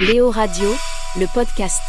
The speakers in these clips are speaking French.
Léo Radio, le podcast.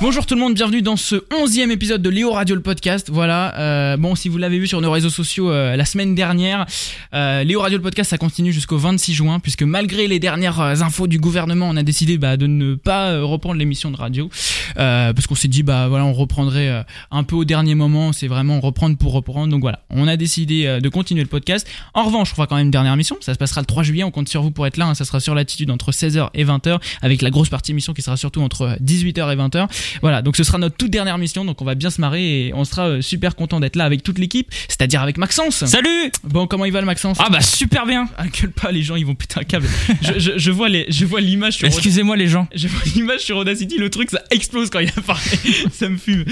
Bonjour tout le monde, bienvenue dans ce onzième épisode de Léo Radio le podcast. Voilà, euh, bon si vous l'avez vu sur nos réseaux sociaux euh, la semaine dernière, euh, Léo Radio le podcast ça continue jusqu'au 26 juin puisque malgré les dernières infos du gouvernement, on a décidé bah, de ne pas reprendre l'émission de radio parce qu'on s'est dit bah voilà on reprendrait un peu au dernier moment, c'est vraiment reprendre pour reprendre. Donc voilà, on a décidé de continuer le podcast. En revanche, on fera quand même une dernière émission, ça se passera le 3 juillet, on compte sur vous pour être là, hein. ça sera sur l'attitude entre 16h et 20h avec la grosse partie émission qui sera surtout entre 18h et 20h. Voilà, donc ce sera notre toute dernière mission, donc on va bien se marrer et on sera euh, super content d'être là avec toute l'équipe, c'est-à-dire avec Maxence. Salut Bon, comment il va le Maxence? Ah bah super bien Ah, gueule pas, les gens ils vont péter un câble. je, je, je vois les, je vois l'image sur. Excusez-moi les gens. Je vois l'image sur Audacity, le truc ça explose quand il a parlé, ça me fume.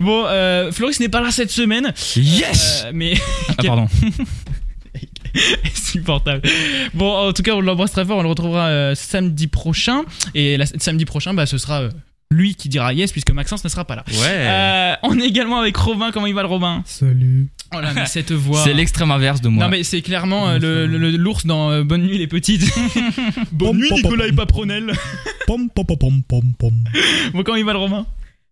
Bon, euh, Floris n'est pas là cette semaine, Yes euh, mais Ah pardon. insupportable. Bon, en tout cas, on l'embrasse très fort, on le retrouvera euh, samedi prochain et la, samedi prochain, bah ce sera euh, lui qui dira yes puisque Maxence ne sera pas là. Ouais. Euh, on est également avec Robin, comment il va le Robin? Salut. Oh là, mais cette voix. C'est l'extrême inverse de moi. Non mais c'est clairement euh, le- l'ours dans euh, Bonne nuit les petites. Bonne nuit Nicolas et Papronel. Pom, pom, pom, pom, pom, pom. Bon comment il va le Romain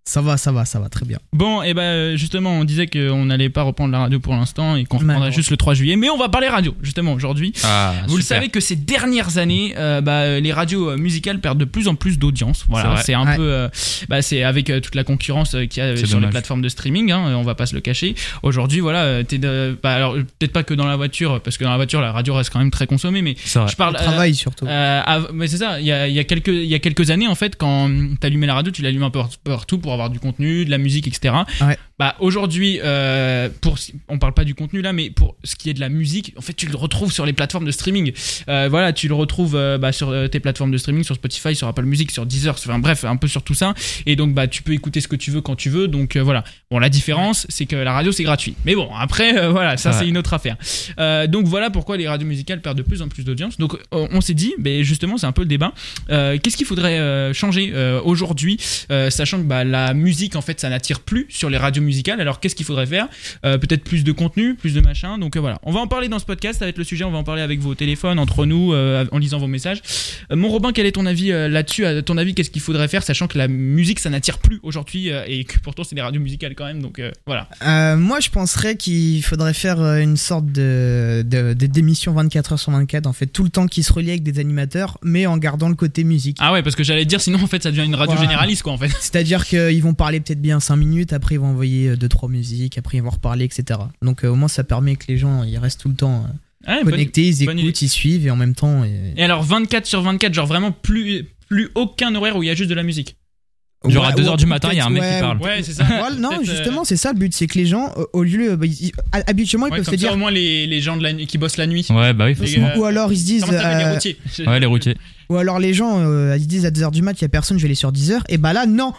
Ça va, ça va, ça va très bien. Bon et ben justement on disait qu'on n'allait pas reprendre la radio pour l'instant et qu'on Mais reprendrait juste le 3 juillet mais on va parler radio justement aujourd'hui. Ah, Vous le savez que ces dernières années, euh, bah, les radios euh, musicales perdent de plus en plus d'audience. Voilà, C'est un Ouais. peu, euh, bah, c'est avec euh, toute la concurrence euh, qu'il y a euh, sur les plateformes de streaming. Hein, on va pas se le cacher. Aujourd'hui, voilà, euh, t'es bah, alors peut-être pas que dans la voiture, parce que dans la voiture la radio reste quand même très consommée, mais je parle. Le travail surtout. euh, mais c'est ça, il y a, il y, a quelques, il y a quelques années, en fait, quand t'allumais la radio, tu l'allumais un peu partout pour avoir du contenu, de la musique, etc. Bah, aujourd'hui, euh, pour, on parle pas du contenu là, mais pour ce qui est de la musique, en fait, tu le retrouves sur les plateformes de streaming. Euh, voilà, tu le retrouves euh, bah, sur euh, tes plateformes de streaming, sur Spotify, sur Apple Music, sur Deezer, sur- enfin bref, un peu sur tout ça. Et donc, bah, tu peux écouter ce que tu veux quand tu veux. Donc, euh, voilà. Bon, la différence, c'est que la radio, c'est gratuit. Mais bon, après, voilà, ça, Ouais. c'est une autre affaire. Euh, donc, voilà pourquoi les radios musicales perdent de plus en plus d'audience. Donc, on, s'est dit, mais justement, c'est un peu le débat. Euh, Qu'est-ce qu'il faudrait euh, changer euh, aujourd'hui, euh, sachant que bah, la musique, en fait, ça n'attire plus sur les radios musicales. Alors, qu'est-ce qu'il faudrait faire Euh, Peut-être plus de contenu, plus de machin. Donc, euh, voilà. On va en parler dans ce podcast. Ça va être le sujet. On va en parler avec vos téléphones, entre nous, euh, en lisant vos messages. Mon Robin, quel est ton avis là-dessus? À ton avis, qu'est-ce qu'il faudrait faire, sachant que la musique, ça n'attire plus aujourd'hui et que pourtant, c'est des radios musicales quand même. Donc, voilà. Moi, je penserais qu'il faudrait faire une sorte de, de, de- d'émission 24 heures sur 24, en fait, tout le temps qui se relie avec des animateurs, mais en gardant le côté musique. Ah ouais, parce que j'allais dire, sinon, en fait, ça devient une radio Voilà. généraliste, quoi, en fait. C'est-à-dire qu'ils vont parler peut-être bien 5 minutes, après ils vont envoyer 2-3 musiques, après ils vont reparler, etc. Donc euh, au moins ça permet que les gens ils restent tout le temps euh, Ouais, bonne- connectés, ils écoutent, ils suivent et en même temps. et- Et alors 24 sur 24, genre vraiment plus, plus aucun horaire où il y a juste de la musique. Genre à Ouais, 2h ouais, du matin, il y a un mec peut-être, qui parle. Ouais, c'est ça. Non, euh, justement, c'est ça le but, c'est que les gens, euh, au lieu, bah, ils- habituellement, ils Ouais, peuvent comme se ça, dire, au moins les, les gens de la nuit, qui bossent la nuit. Ouais, bah oui, forcément. ou alors ils se disent, s'appelle les euh, routiers Ouais, les routiers. ou alors les gens, euh, ils se disent à 2h du mat, il y a personne, je vais aller sur 10h, et bah là, non,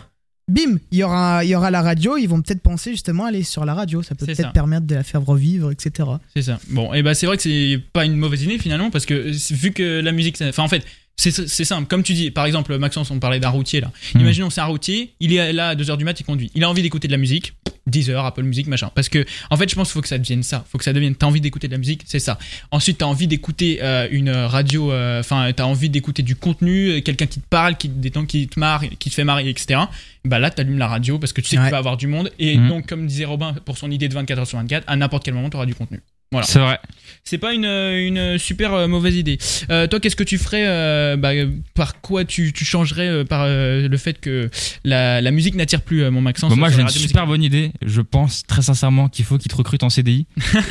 bim, il y aura, il y aura la radio, ils vont peut-être penser justement à aller sur la radio, ça peut peut-être permettre de la faire revivre, etc. C'est ça. Bon, et bah c'est vrai que c'est pas une mauvaise idée finalement parce que vu que la musique, enfin en fait, c'est simple. Comme tu dis, par exemple, Maxence, on parlait d'un routier là. Hmm. Imaginons c'est un routier, il est là à 2h du mat, il conduit. Il a envie d'écouter de la musique. 10h, Apple Music, machin. Parce que, en fait, je pense qu'il faut que ça devienne ça. faut que ça devienne. T'as envie d'écouter de la musique, c'est ça. Ensuite, t'as envie d'écouter euh, une radio. euh, Enfin, t'as envie d'écouter du contenu, euh, quelqu'un qui te parle, qui, des temps qui te marre, qui te fait marrer, etc. Bah là, t'allumes la radio parce que tu sais que Ouais. tu vas avoir du monde. Et Mhm. donc, comme disait Robin pour son idée de 24h sur 24, à n'importe quel moment, t'auras du contenu. C'est vrai. C'est pas une, une super euh, mauvaise idée. Euh, toi, qu'est-ce que tu ferais euh, bah, Par quoi tu, tu changerais par le fait que la, la musique n'attire plus, mon Maxence bon, Moi, j'ai une super bonne idée. Je pense très sincèrement qu'il faut qu'ils te recrutent en CDI.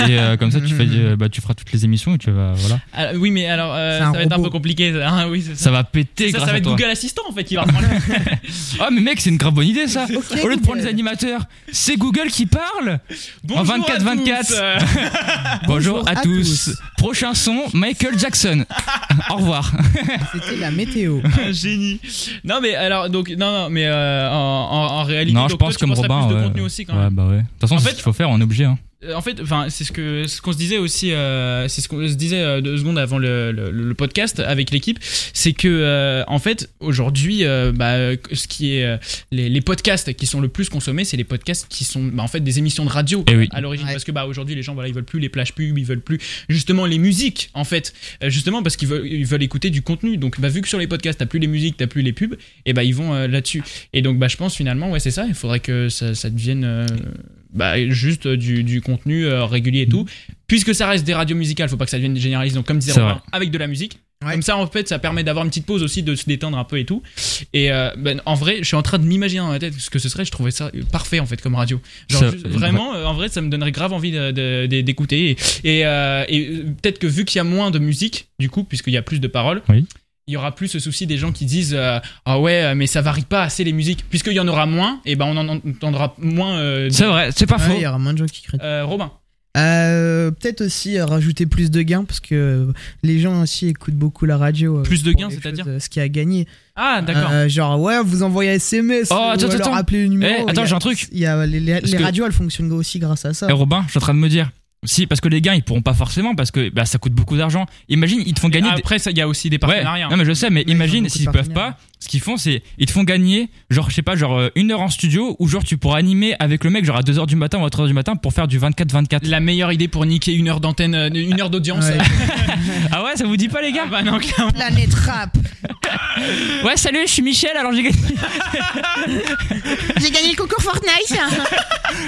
et comme ça, tu, fais, bah, tu feras toutes les émissions et tu vas. Voilà. Ah, oui, mais alors, ça va être un peu compliqué. Hein, ça, va péter. Ça, grâce ça va être. Google Assistant en fait qui va reprendre. ah, mais mec, c'est une grave bonne idée ça. Au lieu de prendre les animateurs, c'est Google qui parle Bonjour en 24-24. Bonjour, à, tous. Prochain son, Michael Jackson. Au revoir. C'était la météo. Un génie. Non mais alors donc non non mais euh, en, réalité. Non, donc, je pense comme Robin. Plus de contenu aussi quand même. Bah de toute façon, en fait, ce faut faire, on est obligé. Hein. Euh, En fait, enfin, c'est ce que ce qu'on se disait aussi, euh, c'est ce qu'on se disait euh, deux secondes avant le, le- le podcast avec l'équipe, c'est que euh, en fait aujourd'hui, euh, bah, ce qui est les, les podcasts qui sont le plus consommés, c'est les podcasts qui sont bah, en fait des émissions de radio Eh oui. à l'origine, Ouais. parce que bah aujourd'hui les gens voilà ils veulent plus les plages pubs, ils veulent plus justement les musiques en fait, justement parce qu'ils veulent ils veulent écouter du contenu. Donc bah vu que sur les podcasts t'as plus les musiques, t'as plus les pubs, et bah ils vont euh, là-dessus. Et donc bah je pense finalement ouais c'est ça, il faudrait que ça, ça devienne euh, bah, juste du, du contenu euh, régulier et tout. Puisque ça reste des radios musicales, faut pas que ça devienne des généralistes. Donc comme disait Romain, avec de la musique. Ouais. Comme ça en fait ça permet d'avoir une petite pause aussi, de se détendre un peu et tout. Et euh, ben, en vrai je suis en train de m'imaginer dans ma tête ce que ce serait, je trouvais ça parfait en fait comme radio. Genre Ça- juste- vraiment euh, en vrai ça me donnerait grave envie de- de- de- d'écouter. Et, et, euh, et, euh, peut-être que vu qu'il y a moins de musique, du coup, puisqu'il y a plus de paroles, Oui. Il y aura plus ce souci des gens qui disent euh, ah ouais mais ça varie pas assez les musiques puisqu'il y en aura moins et ben on en entendra moins euh, C'est vrai, c'est pas Ouais, faux. Il y aura moins de gens qui critiquent. euh, Robin Euh, Peut-être aussi euh, rajouter plus de gains parce que les gens aussi écoutent beaucoup la radio. euh, Plus de gains, c'est-à-dire euh, Ce qui a gagné. ah d'accord Euh, genre, ouais, vous envoyez SMS. Oh, ou attends, alors attends. appelez le numéro. Eh, attends, j'ai un truc. Il y a, les radios, elles fonctionnent aussi grâce à ça. Eh, Robin, je suis en train de me dire. Si, parce que les gains, ils pourront pas forcément, parce que bah, ça coûte beaucoup d'argent. Imagine, ils te font gagner. des- après ça il y a aussi des Ouais, partenariats non mais je sais, mais ont imagine s'ils peuvent pas, ce qu'ils font c'est ils te font gagner genre je sais pas genre euh, une heure en studio ou genre tu pourras animer avec le mec genre à 2h du matin ou à 3h du matin pour faire du 24-24. la meilleure idée pour niquer une heure d'antenne euh, une heure d'audience Ouais. Ah ouais, ça vous dit pas les Ah gars bah non clairement. Planète rap. Ouais, salut, je suis Michel, alors j'ai gagné. J'ai gagné le concours Fortnite.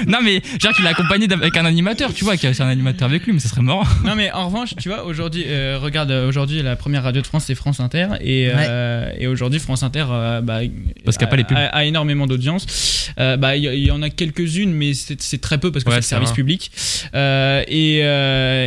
non mais genre tu l'as accompagné avec un animateur, tu vois, qui c'est un animateur avec lui, mais ça serait marrant. non mais en revanche tu vois aujourd'hui euh, regarde aujourd'hui la première radio de France c'est France Inter et euh, et aujourd'hui France Inter euh, bah, Parce qu'il y a pas les pubs. a, a énormément d'audience Euh, bah il y, en a quelques-unes mais c'est c'est très peu parce que Ouais, c'est le c'est service public Euh,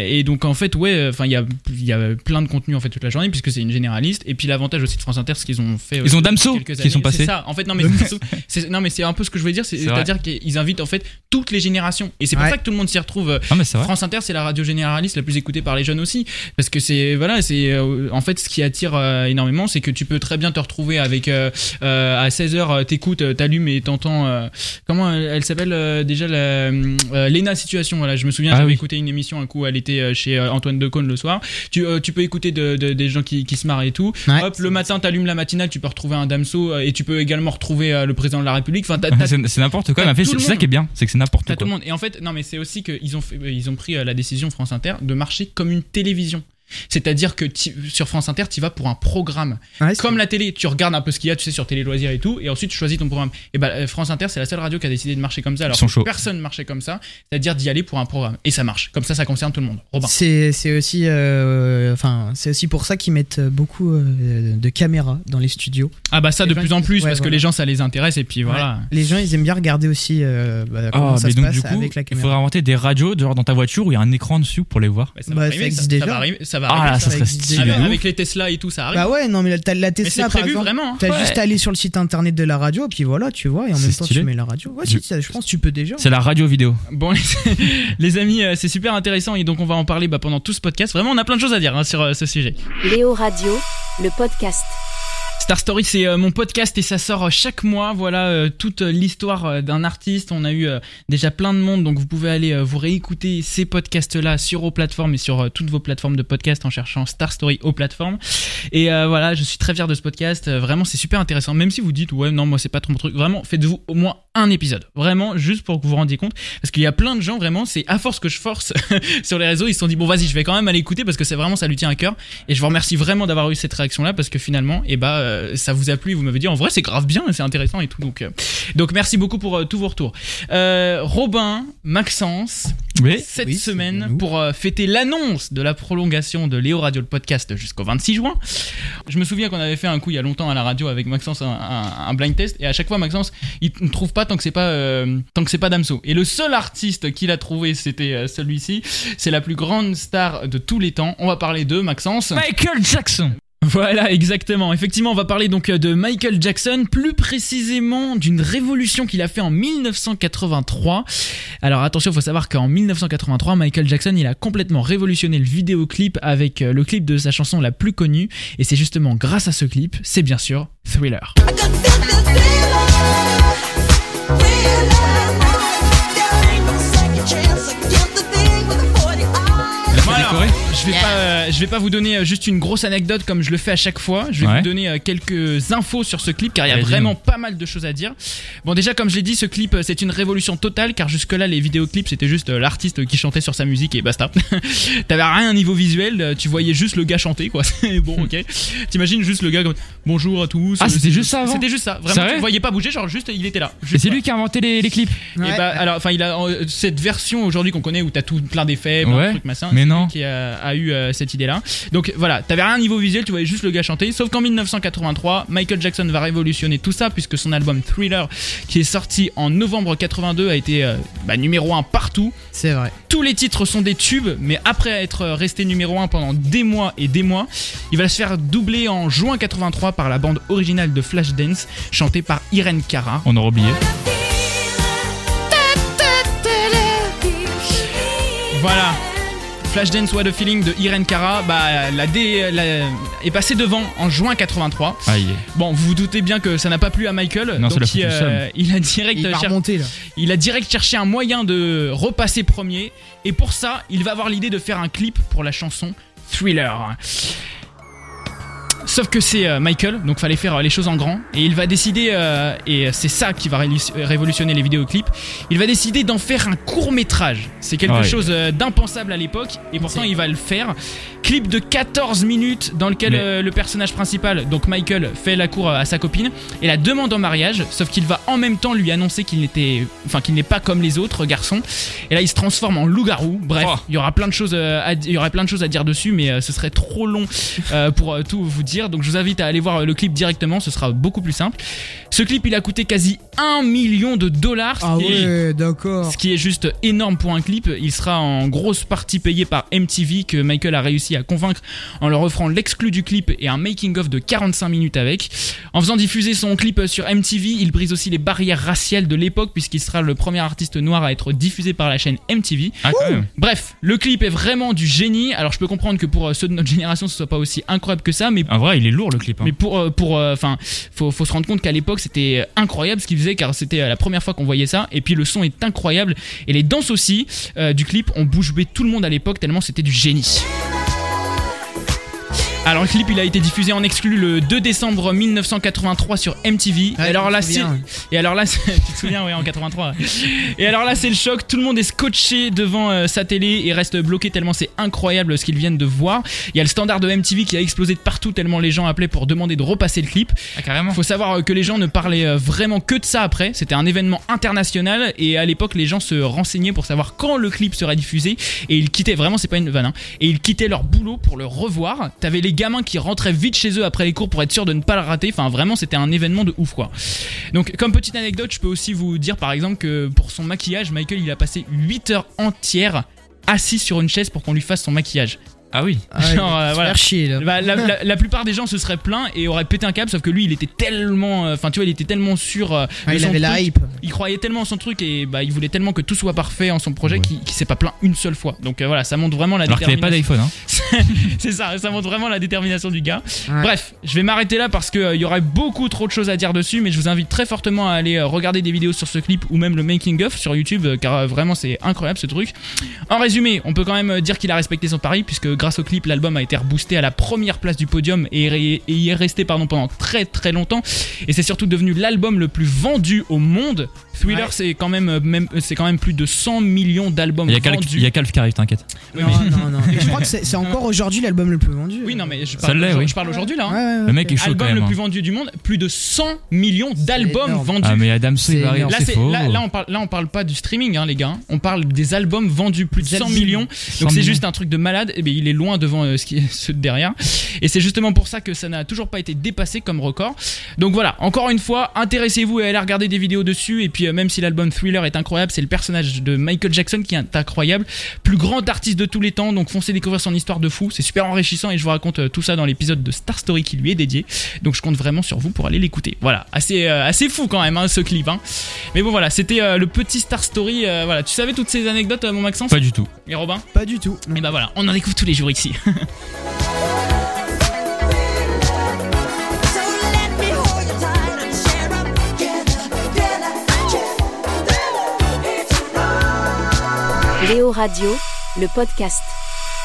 et donc en fait, ouais, enfin il y a il y a plein de contenu en fait toute la journée puisque c'est une généraliste. Et puis l'avantage aussi de France Inter, ce qu'ils ont fait. Ils aussi ont Damso qui sont passés. C'est ça. En fait, non mais c'est c'est non mais c'est un peu ce que je voulais dire. c'est- C'est. C'est-à-dire qu'ils invitent en fait toutes les générations. Et c'est pour Ouais. ça que tout le monde s'y retrouve. Non mais c'est vrai. France Inter, c'est la radio généraliste la plus écoutée par les jeunes aussi, parce que c'est voilà, c'est en fait ce qui attire énormément, c'est que tu peux très bien te retrouver avec euh, euh, à 16 h t'écoutes, euh, t'allumes et t'entends euh, comment elle, elle s'appelle euh, déjà la euh, Lena Situation. Voilà, je me souviens, Ah j'avais oui. écouté une émission un coup, elle était euh, chez euh, Antoine Decaune le soir. Tu euh, tu peux écouter de, de- des gens qui, qui se marrent et tout. Ouais. Hop, le matin t'allumes la matinale, tu peux retrouver un Damso euh, et tu peux également retrouver euh, le président de la République. Enfin, t'as C'est n'importe quoi, en fait, c'est ça qui est bien, c'est que c'est n'importe T'as tout quoi. le monde. Et en fait, non, mais c'est aussi qu'ils ont, fait- ils ont pris euh, la décision, France Inter, de marcher comme une télévision. C'est-à-dire que sur France Inter, tu vas pour un programme. Ouais, c'est- Comme la télé, tu regardes un peu ce qu'il y a, tu sais, sur Télé Loisirs et tout, et ensuite tu choisis ton programme. Et bah, euh, France Inter, c'est la seule radio qui a décidé de marcher comme ça. Alors que chauds. personne marchait comme ça, c'est-à-dire d'y aller pour un programme. Et ça marche. Comme ça, ça concerne tout le monde. Robin. C'est c'est aussi, euh, enfin, c'est aussi pour ça qu'ils mettent beaucoup euh, de caméras dans les studios. Ah bah ça de ben, plus en plus, ouais, parce que les gens, ça les intéresse, et puis voilà. Ouais. Les gens, ils aiment bien regarder aussi euh, bah, comment Ah, ça mais se donc passe du coup, avec la il caméra. faudrait inventer des radios genre dans ta voiture où il y a un écran dessus pour les voir. Bah, ça, Bah, va ça arriver, existe ça, déjà. va arriver, ça va Ah arriver, là, ça. ça serait stylé. avec, les Tesla et tout, ça arrive. Bah ouais, non, mais t'as la mais c'est Tesla, par exemple. vraiment. hein. T'as Ouais. juste à aller sur le site internet de la radio, et puis voilà, tu vois, et en même temps, stylé. tu mets la radio. Ouais, Je- si, ça, je pense que tu peux déjà. C'est la radio vidéo. Bon, les, les amis, euh, c'est super intéressant et donc on va en parler bah, pendant tout ce podcast. Vraiment, on a plein de choses à dire hein, sur euh, ce sujet. Léo Radio, le podcast. Star Story, c'est euh, mon podcast et ça sort euh, chaque mois. Voilà euh, toute l'histoire d'un artiste. On a eu déjà plein de monde, donc vous pouvez aller vous réécouter ces podcasts-là sur aux plateformes et sur toutes vos plateformes de podcast en cherchant Star Story aux plateformes. Et voilà, je suis très fier de ce podcast. Vraiment, c'est super intéressant. Même si vous dites ouais, non, moi c'est pas trop mon truc. Vraiment, faites-vous au moins un épisode. Vraiment, juste pour que vous vous rendiez compte, parce qu'il y a plein de gens vraiment. C'est à force que je force sur les réseaux, ils se sont dit bon vas-y, je vais quand même aller écouter parce que c'est vraiment ça lui tient à cœur. Et je vous remercie vraiment d'avoir eu cette réaction-là parce que finalement, eh bah, euh, ça vous a plu. Vous m'avez dit en vrai, c'est grave bien, c'est intéressant et tout. Donc, euh, donc merci beaucoup pour euh, tous vos retours. Euh, Robin, Maxence, Oui. cette Oui, semaine pour euh, fêter l'annonce de la prolongation de Léo Radio le podcast jusqu'au 26 juin. Je me souviens qu'on avait fait un coup il y a longtemps à la radio avec Maxence un, un- un blind test et à chaque fois Maxence il ne trouve pas tant que c'est pas euh, tant que c'est pas Damso. Et le seul artiste qu'il a trouvé c'était euh, celui-ci. C'est la plus grande star de tous les temps. On va parler de Maxence. Michael Jackson. Voilà, exactement. Effectivement, on va parler donc euh, de Michael Jackson, plus précisément d'une révolution qu'il a fait en 1983. Alors attention, il faut savoir qu'en 1983, Michael Jackson, il a complètement révolutionné le vidéoclip avec euh, le clip de sa chanson la plus connue. Et c'est justement grâce à ce clip, c'est bien sûr Thriller. Je vais pas, euh, je vais pas vous donner euh, juste une grosse anecdote comme je le fais à chaque fois. Je vais Ouais. vous donner euh, quelques infos sur ce clip car il y a vraiment pas mal de choses à dire. Bon, déjà comme je l'ai dit, ce clip c'est une révolution totale car jusque là les vidéoclips c'était juste l'artiste qui chantait sur sa musique et basta. T'avais rien au niveau visuel, tu voyais juste le gars chanter quoi. C'est bon, ok. T'imagines juste le gars comme bonjour à tous. Ah, c'était juste ça avant C'était juste ça. Vraiment, vrai tu voyais pas bouger, genre juste il était là. Et c'est lui qui a inventé les, les clips. Et bah, alors, enfin, il a cette version aujourd'hui qu'on connaît où t'as tout plein d'effets, plein Ouais, de trucs, machin. mais non. lui Qui a, a eu euh, cette idée-là. Donc voilà, t'avais rien au niveau visuel, tu voyais juste le gars chanter. Sauf qu'en 1983, Michael Jackson va révolutionner tout ça puisque son album Thriller, qui est sorti en novembre 82, a été euh, bah, numéro 1 partout. C'est vrai. Tous les titres sont des tubes, mais après être resté numéro 1 pendant des mois et des mois, il va se faire doubler en juin 83 par la bande originale de Flashdance, chantée par Irene Cara. On aurait oublié. Voilà. Flashdance What a Feeling de Irene Cara bah, la dé- la- est passé devant en juin 83. Aïe. Bon, vous vous doutez bien que ça n'a pas plu à Michael, Non, ça donc il, euh, il a direct Il va cher- remonter là. il a direct cherché un moyen de repasser premier, et pour ça, il va avoir l'idée de faire un clip pour la chanson Thriller. Sauf que c'est euh, Michael, donc fallait faire euh, les choses en grand, et il va décider, euh, et c'est ça qui va révolutionner les vidéoclips, il va décider d'en faire un court métrage. C'est quelque Ouais. chose euh, d'impensable à l'époque, et pourtant il va le faire. Clip de 14 minutes dans lequel Mais- euh, le personnage principal, donc Michael, fait la cour à sa copine et la demande en mariage, sauf qu'il va en même temps lui annoncer qu'il n'était, enfin qu'il n'est pas comme les autres garçons. Et là, il se transforme en loup-garou. Bref, Oh. il y aura plein de choses, à, il y aurait plein de choses à dire dessus, mais euh, ce serait trop long euh, pour euh, tout vous dire. Donc, je vous invite à aller voir euh, le clip directement. Ce sera beaucoup plus simple. Ce clip, il a coûté quasi un million de dollars. Ah ouais, d'accord. ce qui est juste énorme pour un clip, il sera en grosse partie payé par MTV que Michael a réussi à convaincre en leur offrant l'exclu du clip et un making of de 45 minutes avec. En faisant diffuser son clip sur MTV, il brise aussi les barrières raciales de l'époque puisqu'il sera le premier artiste noir à être diffusé par la chaîne MTV. Ah. Bref, le clip est vraiment du génie. Alors je peux comprendre que pour euh, ceux de notre génération ce soit pas aussi incroyable que ça, mais En vrai, il est lourd le clip. hein. mais pour, euh, pour, enfin, faut, faut se rendre compte qu'à l'époque c'était incroyable ce qu'il faisait car c'était euh, la première fois qu'on voyait ça. Et puis le son est incroyable et les danses aussi euh, du clip ont bouche tout le monde à l'époque tellement c'était du génie. Alors le clip il a été diffusé en exclu le 2 décembre 1983 sur MTV. Ouais, et alors là et alors là c'est- tu te souviens ouais en 83. Et alors là c'est le choc, tout le monde est scotché devant euh, sa télé et reste bloqué tellement c'est incroyable ce qu'ils viennent de voir. Il y a le standard de MTV qui a explosé de partout tellement les gens appelaient pour demander de repasser le clip. Ah, carrément. Faut savoir euh, que les gens ne parlaient euh, vraiment que de ça après. C'était un événement international et à l'époque les gens se renseignaient pour savoir quand le clip serait diffusé et ils quittaient vraiment c'est pas une vanne hein, et ils quittaient leur boulot pour le revoir. T'avais les gamins qui rentraient vite chez eux après les cours pour être sûr de ne pas le rater. Enfin vraiment c'était un événement de ouf quoi. Donc comme petite anecdote, je peux aussi vous dire par exemple que pour son maquillage, Michael il a passé 8 heures entières assis sur une chaise pour qu'on lui fasse son maquillage. Ah oui. Ah Genre, euh, voilà. chier là. Bah, la, la- la plupart des gens se seraient plaints et auraient pété un câble, sauf que lui, il était tellement, euh, enfin, tu vois, il était tellement sûr. euh, Ah, de il son avait la truc. hype. Il croyait tellement en son truc et bah, il voulait tellement que tout soit parfait en son projet Ouais. qu'il qu'il s'est pas plaint une seule fois. Donc euh, voilà, ça montre vraiment la Alors qu'il avait pas détermination. d'iPhone. Hein. C'est ça, ça montre vraiment la détermination du gars. Ouais. Bref, je vais m'arrêter là parce qu'il y aurait beaucoup trop de choses à dire dessus, mais je vous invite très fortement à aller euh, regarder des vidéos sur ce clip ou même le making of sur YouTube, euh, car euh, vraiment c'est incroyable ce truc. En résumé, on peut quand même dire qu'il a respecté son pari puisque grâce au clip, l'album a été reboosté à la première place du podium et, y est resté pardon pendant très très longtemps. Et c'est surtout devenu l'album le plus vendu au monde. Thriller, Ouais. c'est quand même, euh, même c'est quand même plus de 100 millions d'albums vendus. il y a Calf qui arrive, t'inquiète. Oui, non, mais- non, non. Je crois que c'est encore aujourd'hui l'album le plus vendu. oui, non, mais je parle, l'est, je- oui. je parle aujourd'hui là. hein. Ouais, ouais, ouais, Le mec est chaud quand album même. le hein. plus vendu du monde, plus de 100 millions d'albums vendus. Ah, mais Adam énorme. Là, faux. là, là, on parle, là, on parle pas du streaming, hein, les gars. On parle des albums vendus plus de Des 100 albums. millions. 100 Donc c'est juste un truc de malade. Et bien, il est loin devant euh, ce qui est ceux de derrière. Et c'est justement pour ça que ça n'a toujours pas été dépassé comme record. Donc voilà, encore une fois, intéressez-vous et allez regarder des vidéos dessus. Et puis euh, même si l'album Thriller est incroyable, c'est le personnage de Michael Jackson qui est incroyable, plus grand artiste de tous les temps. Donc foncez découvrir son histoire de fou. C'est super enrichissant et je vous raconte euh, tout ça dans l'épisode de Star Story qui lui est dédié. Donc je compte vraiment sur vous pour aller l'écouter. Voilà, assez euh, assez fou quand même hein, ce clip. hein. Mais bon voilà, c'était euh, le petit Star Story. euh, voilà, tu savais toutes ces anecdotes, euh, mon Maxence? Pas du tout. et Robin? Pas du tout. Et bah voilà, on en découvre tous les jours Léo Radio, le podcast.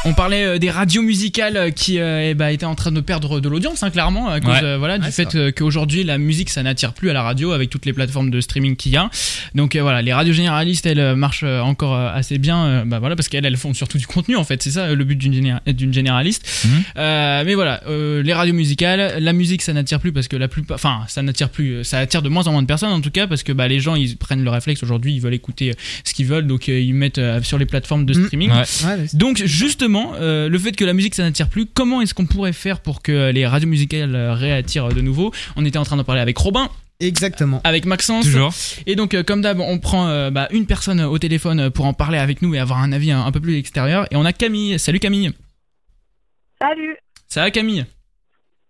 On parlait euh, des radios musicales euh, qui euh, eh ben, étaient en train de perdre de l'audience, hein, clairement, à cause Ouais. euh, voilà, du Ouais, fait qu'aujourd'hui la musique ça n'attire plus à la radio avec toutes les plateformes de streaming qu'il y a. Donc euh, voilà, les radios généralistes elles marchent encore assez bien, euh, bah voilà, parce qu'elles elles font surtout du contenu en fait, c'est ça le but d'une géné- d'une généraliste. Mhm. Euh, mais voilà, euh, les radios musicales, la musique ça n'attire plus parce que la plupart, enfin ça n'attire plus, ça attire de moins en moins de personnes en tout cas parce que bah les gens ils prennent le réflexe aujourd'hui, ils veulent écouter ce qu'ils veulent, donc euh, ils mettent euh, sur les plateformes de Mhm. streaming. Ouais, Donc justement, euh, le fait que la musique ça n'attire plus, comment est-ce qu'on pourrait faire pour que les radios musicales réattirent de nouveau? On était en train d'en parler avec Robin, Exactement. avec Maxence, Toujours. et donc euh, comme d'hab, on prend euh, bah, une personne au téléphone pour en parler avec nous et avoir un avis un, un peu plus extérieur. Et on a Camille. Salut Camille. Salut, Ça va Camille?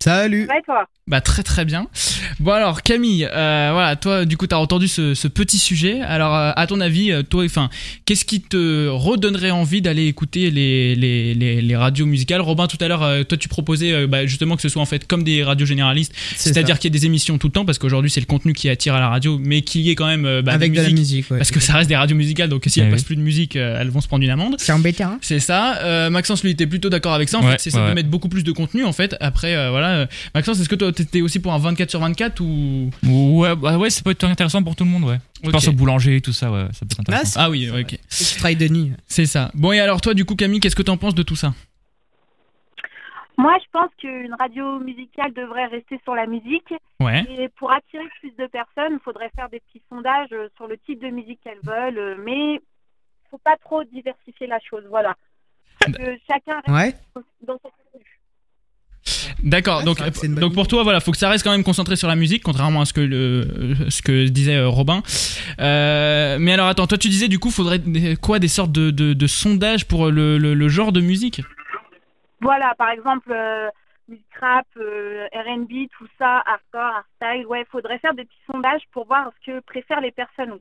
Salut. ça va et toi? Bah très très bien. Bon alors Camille, euh, voilà, toi du coup t'as entendu ce, ce petit sujet. Alors euh, à ton avis, euh, toi, enfin, qu'est-ce qui te redonnerait envie d'aller écouter les, les, les, les radios musicales? Robin tout à l'heure, euh, toi tu proposais bah, justement que ce soit en fait comme des radios généralistes, C'est c'est-à-dire qu'il y ait des émissions tout le temps parce qu'aujourd'hui c'est le contenu qui attire à la radio, mais qu'il y ait quand même ça. bah, avec de la musique. Ouais. parce que ça reste des radios musicales, donc si Eh elles oui. passent plus de musique, elles vont se prendre une amende. C'est embêtant. Hein C'est ça. Maxence, lui, était plutôt d'accord avec ça. En Ouais, fait, c'est ça ouais. de mettre beaucoup plus de contenu. En fait, après, voilà. Maxence, est-ce que toi, t'étais aussi pour un 24 sur 24 ou? Ouais, bah ouais, ça peut être intéressant pour tout le monde, ouais. Je pense au boulanger, tout ça, ouais, ça peut être intéressant. Ah oui, ok. c'est tu travailles de nuit. C'est ça. Bon, et alors toi, du coup, Camille, qu'est-ce que t'en penses de tout ça? Moi, je pense qu'une radio musicale devrait rester sur la musique. Ouais. Et pour attirer plus de personnes, il faudrait faire des petits sondages euh, sur le type de musique qu'elles veulent. euh, Mais faut pas trop diversifier la chose, voilà. Que chacun reste Ouais. dans son contenu. D'accord. Ouais, donc, donc pour toi, voilà, faut que ça reste quand même concentré sur la musique, contrairement à ce que le, ce que disait euh, Robin. Euh, mais alors, attends, toi, tu disais du coup, faudrait quoi, des sortes de, de, de sondages pour le, le, le genre de musique? Voilà, par exemple, euh, musique rap, euh, R&B, tout ça, hardcore, hardstyle. Ouais, faudrait faire des petits sondages pour voir ce que préfèrent les personnes.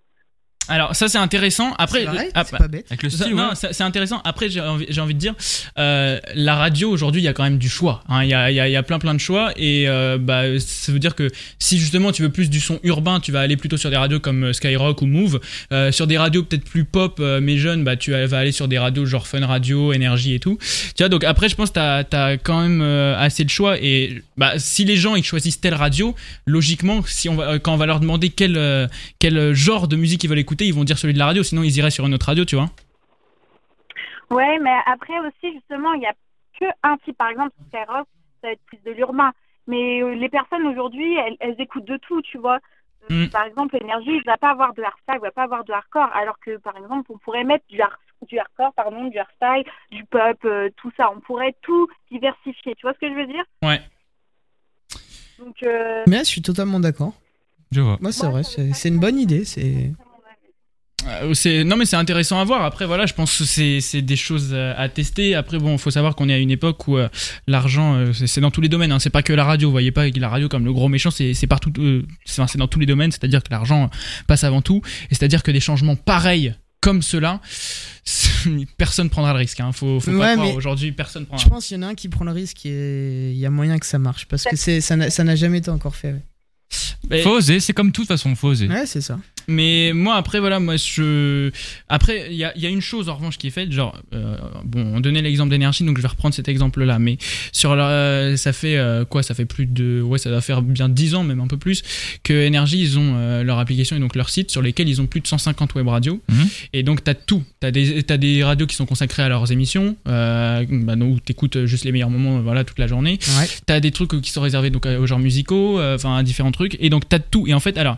Alors, ça, c'est intéressant. Après, C'est vrai, ah, c'est pas bête. Avec le Ça- style, non, ouais. ça- c'est intéressant. Après, j'ai envie, j'ai envie de dire, euh, la radio aujourd'hui, il y a quand même du choix. hein. Il y, a, il y a- il y a plein plein de choix et euh, bah, ça veut dire que si justement tu veux plus du son urbain, tu vas aller plutôt sur des radios comme euh, Skyrock ou Move. Euh, sur des radios peut-être plus pop euh, mais jeunes, bah tu vas aller sur des radios genre Fun Radio, Énergie et tout. Tu vois, donc après, je pense que t'as as quand même euh, assez de choix et bah si les gens ils choisissent telle radio, logiquement, si on va, quand on va leur demander quel quel genre de musique ils veulent écouter, ils vont dire celui de la radio. Sinon, ils iraient sur une autre radio, tu vois. Ouais, mais après aussi, justement, il n'y a que un type. Par exemple, Skyrock, ça va être plus de l'urbain. Mais euh, les personnes aujourd'hui, elles, elles écoutent de tout, tu vois. Euh, Mm. Par exemple, Énergie, il va pas avoir de hardstyle, il va pas avoir de hardcore. Alors que, par exemple, on pourrait mettre du, hard- du hardcore, pardon, du hardstyle, du pop, euh, tout ça. On pourrait tout diversifier. Tu vois ce que je veux dire? Ouais. Donc, euh, Mais là, je suis totalement d'accord. Je vois. Moi, c'est vrai, c'est une bonne idée. C'est c'est non mais c'est intéressant à voir après voilà je pense que c'est c'est des choses euh, à tester après bon faut savoir qu'on est à une époque où euh, l'argent euh, c'est dans tous les domaines hein. c'est pas que la radio vous voyez pas la radio comme le gros méchant c'est c'est partout euh, c'est dans tous les domaines c'est-à-dire que l'argent passe avant tout et c'est-à-dire que des changements pareils comme cela personne prendra le risque hein. faut faut pas Ouais, croire mais- aujourd'hui personne Je prendra pense qu'il y en a un qui prend le risque et il y a moyen que ça marche parce que c'est ça n'a jamais été encore fait. Ouais, Mais- Faut oser, c'est comme tout de toute façon, faut oser. Ouais, c'est ça. Mais moi après voilà moi je après il y a, il y a une chose en revanche qui est faite genre euh, bon on donnait l'exemple d'énergie donc je vais reprendre cet exemple là mais sur la, ça fait euh, quoi ça fait plus de ouais ça doit faire bien 10 ans même un peu plus que énergie ils ont euh, leur application et donc leur site sur lesquels ils ont plus de 150 web radios. Mhm. et donc t'as tout. T'as des t'as des radios qui sont consacrées à leurs émissions bah, où t'écoutes juste les meilleurs moments voilà toute la journée. Ouais. t'as des trucs qui sont réservés donc aux genres musicaux enfin à différents trucs. Et donc t'as de tout. Et en fait alors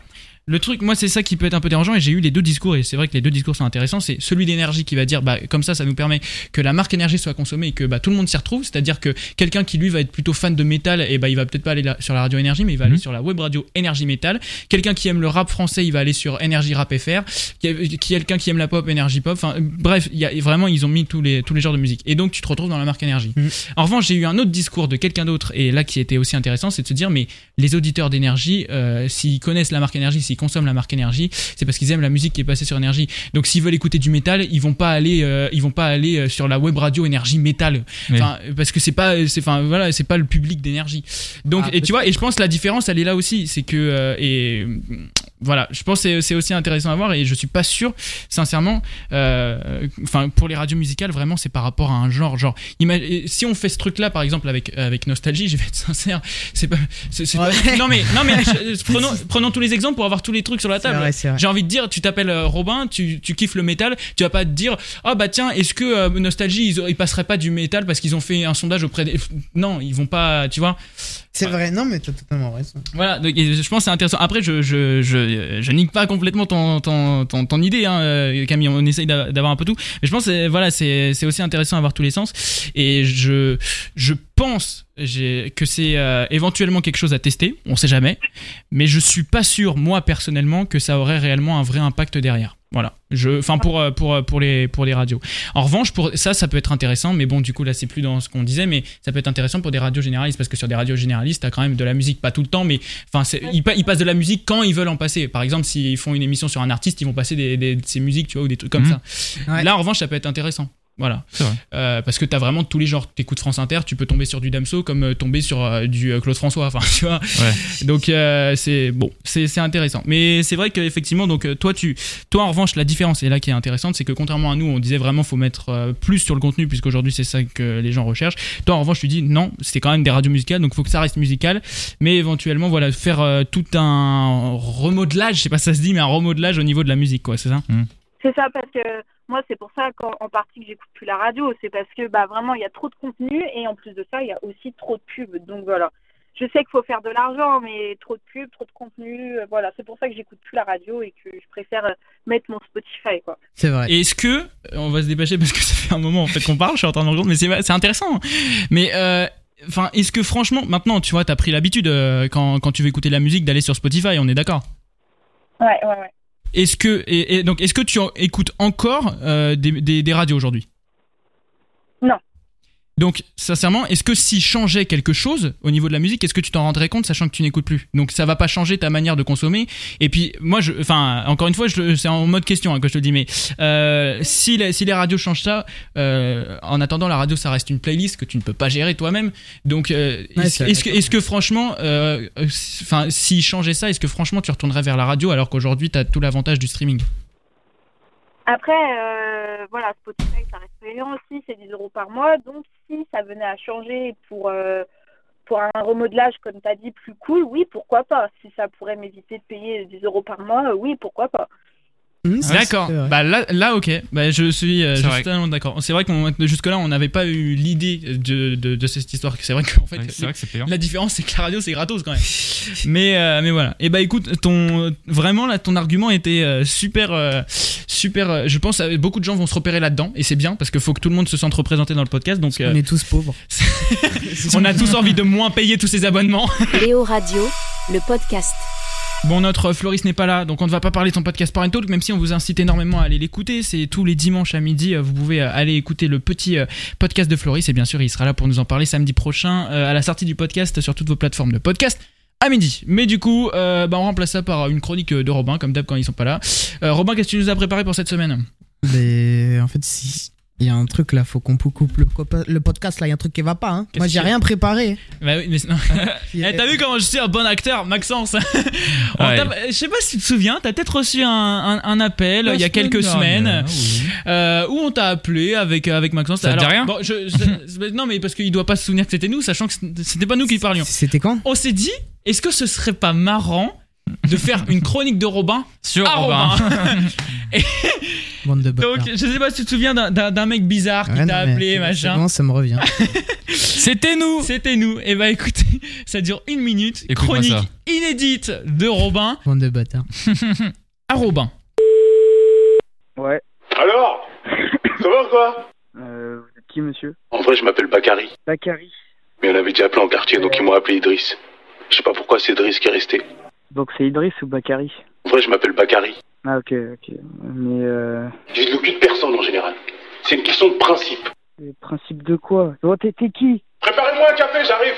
le truc, moi, c'est ça qui peut être un peu dérangeant et j'ai eu les deux discours et c'est vrai que les deux discours sont intéressants. C'est celui d'énergie qui va dire, bah, comme ça, ça nous permet que la marque énergie soit consommée et que bah, tout le monde s'y retrouve. C'est-à-dire que quelqu'un qui lui va être plutôt fan de métal, et bah, il va peut-être pas aller sur la radio énergie, mais il va Mhm. aller sur la web radio énergie métal. Quelqu'un qui aime le rap français, il va aller sur énergie rap FR. Qui- Quelqu'un qui aime la pop, énergie pop. Enfin, bref, il y a vraiment, ils ont mis tous les, tous les genres de musique. Et donc, tu te retrouves dans la marque énergie. Mhm. En revanche, j'ai eu un autre discours de quelqu'un d'autre et là qui était aussi intéressant, c'est de se dire, mais les auditeurs d'énergie, euh, s'ils connaissent la marque énergie, s'ils consomment la marque énergie, c'est parce qu'ils aiment la musique qui est passée sur énergie. Donc s'ils veulent écouter du métal, ils vont pas aller, euh, ils vont pas aller euh, sur la web radio énergie métal. Oui. Parce que c'est pas, c'est, enfin voilà, c'est pas le public d'énergie. Donc Ah, et tu vois, et je pense la différence, elle est là aussi, c'est que euh, et voilà, je pense que c'est- aussi intéressant à voir et je suis pas sûr, sincèrement, euh, enfin pour les radios musicales, vraiment c'est par rapport à un genre. Genre, si on fait ce truc-là, par exemple avec avec nostalgie, je vais être sincère, c'est pas, Ouais. non mais non mais je- prenons prenons tous les exemples pour avoir tous les trucs sur la table. J'ai envie de dire, tu t'appelles euh, Robin, tu, tu kiffes le métal, tu vas pas te dire, ah bah tiens, est-ce que euh, Nostalgie, ils, ils passeraient pas du métal parce qu'ils ont fait un sondage auprès des... Non, ils vont pas, tu vois. C'est vrai, non, mais t'as totalement raison. Voilà, donc, je pense que c'est intéressant. Après, je, je, je, je nique pas complètement ton, ton, ton, idée, hein, euh, Camille, on essaye d'a- d'avoir un peu tout. Mais je pense que voilà, c'est aussi intéressant d'avoir tous les sens. Et je, je pense que c'est euh, éventuellement quelque chose à tester, on sait jamais. Mais je suis pas sûr, moi personnellement, que ça aurait réellement un vrai impact derrière. Voilà. Je, enfin pour euh, pour euh, pour les pour les radios. En revanche, pour ça, ça peut être intéressant. Mais bon, du coup là, c'est plus dans ce qu'on disait, mais ça peut être intéressant pour des radios généralistes parce que sur des radios généralistes, t'as quand même de la musique, pas tout le temps, mais enfin, ils, pa- ils passent de la musique quand ils veulent en passer. Par exemple, s'ils font une émission sur un artiste, ils vont passer des, des, ses musiques, tu vois, ou des trucs comme Mhm. ça. Ouais. Là, en revanche, ça peut être intéressant. Voilà. Vrai. Euh, parce que t'as vraiment tous les genres. T'écoutes France Inter, tu peux tomber sur du Damso comme euh, tomber sur euh, du Claude François. Enfin, tu vois. Ouais. Donc euh, c'est bon, c'est c'est intéressant. Mais c'est vrai qu'effectivement, donc toi tu, toi en revanche, la différence et là qui est intéressante, c'est que contrairement à nous, on disait vraiment faut mettre euh, plus sur le contenu puisqu'aujourd'hui c'est ça que les gens recherchent. Toi en revanche, tu dis non, c'est quand même des radios musicales, donc faut que ça reste musical, mais éventuellement voilà faire euh, tout un remodelage, je sais pas si ça se dit, mais un remodelage au niveau de la musique, quoi, c'est ça? C'est ça, parce que moi, c'est pour ça qu'en en partie que j'écoute plus la radio. C'est parce que bah, vraiment, il y a trop de contenu et en plus de ça, il y a aussi trop de pubs. Donc voilà. Je sais qu'il faut faire de l'argent, mais trop de pubs, trop de contenu. euh, Voilà, c'est pour ça que j'écoute plus la radio et que je préfère euh, mettre mon Spotify, quoi. C'est vrai. Et Est-ce que, euh, on va se dépêcher parce que ça fait un moment en fait qu'on parle, je suis en train de me rendre compte, mais c'est c'est intéressant. Mais euh, enfin, est-ce que franchement, maintenant, tu vois, t'as pris l'habitude euh, quand, quand tu veux écouter de la musique d'aller sur Spotify, on est d'accord? Ouais, ouais, ouais. Est-ce que et, donc est-ce que tu écoutes encore euh, des, radios aujourd'hui? Donc sincèrement, est-ce que si changeait quelque chose au niveau de la musique, est-ce que tu t'en rendrais compte sachant que tu n'écoutes plus? Donc ça va pas changer ta manière de consommer. Et puis moi, je, enfin encore une fois, c'est en mode question hein, que je te le dis, mais euh, si, les, si les radios changent ça, euh, en attendant la radio, ça reste une playlist que tu ne peux pas gérer toi-même. Donc euh, Ouais, est-ce, que, franchement, enfin s'ils changeaient ça, est-ce que franchement tu retournerais vers la radio alors qu'aujourd'hui tu as tout l'avantage du streaming? Après, euh, voilà, Spotify, ça reste payant aussi, c'est 10 euros par mois. Donc, si ça venait à changer pour, euh, pour un remodelage, comme tu as dit, plus cool, oui, pourquoi pas. Si ça pourrait m'éviter de payer 10 euros par mois, euh, oui, pourquoi pas. Mmh, c'est- D'accord. Bah là, là, ok. Bah je suis, euh, totalement d'accord. C'est vrai qu'on jusque là, on n'avait pas eu l'idée de, de, de cette histoire. C'est vrai qu'en fait, Ouais, c'est vrai que c'est payant. la différence, c'est que la radio, c'est gratos quand même. mais, euh, mais voilà. Et bah écoute, ton vraiment là, ton argument était euh, super, super. je pense que beaucoup de gens vont se repérer là-dedans, et c'est bien parce qu'il faut que tout le monde se sente représenté dans le podcast. Donc, euh, On est tous pauvres. on a tous envie de moins payer tous ces abonnements. Léo Radio, le podcast. Bon, notre Floris n'est pas là, donc on ne va pas parler de son podcast Parent Talk, même si on vous incite énormément à aller l'écouter. C'est tous les dimanches à midi, euh, vous pouvez euh, aller écouter le petit euh, podcast de Floris, et bien sûr, il sera là pour nous en parler samedi prochain, à la sortie du podcast sur toutes vos plateformes de podcast. À midi. Mais du coup, bah, on remplace ça par une chronique de Robin, comme d'hab quand ils sont pas là. Robin, qu'est-ce que tu nous as préparé pour cette semaine? En fait, si. Il y a un truc là, faut qu'on coupe le, podcast là, il y a un truc qui va pas. Hein. Moi j'ai rien préparé. Bah oui, mais non. Puis, Eh, t'as vu comment je suis un bon acteur, Maxence On Ouais. Je sais pas si tu te souviens, t'as peut-être reçu un, un- un appel il y a quelques semaines. euh, où on t'a appelé avec avec Maxence. Ça te dit rien bon, je- je- non mais parce qu'il doit pas se souvenir que c'était nous, sachant que c'était pas nous qui parlions. C'était quand? On s'est dit, est-ce que ce serait pas marrant de faire une chronique de Robin Sur à Robin. De Donc je sais pas si tu te souviens d'un- mec bizarre qui t'a appelé machin. bon, ça me revient. C'était nous C'était nous. Et bah écoutez, ça dure une minute. Chronique inédite de Robin Bande de bâtards. à Robin. Ouais. Alors Ça va quoi Euh, vous êtes qui, monsieur? En vrai, je m'appelle Bakary. Bakary. Mais on avait déjà appelé en quartier, donc ils m'ont appelé Idriss. Je sais pas pourquoi c'est Idriss qui est resté. Donc c'est Idriss ou Bakary En vrai, je m'appelle Bakary. Ah, ok, ok. Mais, euh. Dis aucune personne en général. C'est une question de principe. Le principe de quoi? Oh, t'es qui? Préparez-moi un café, j'arrive.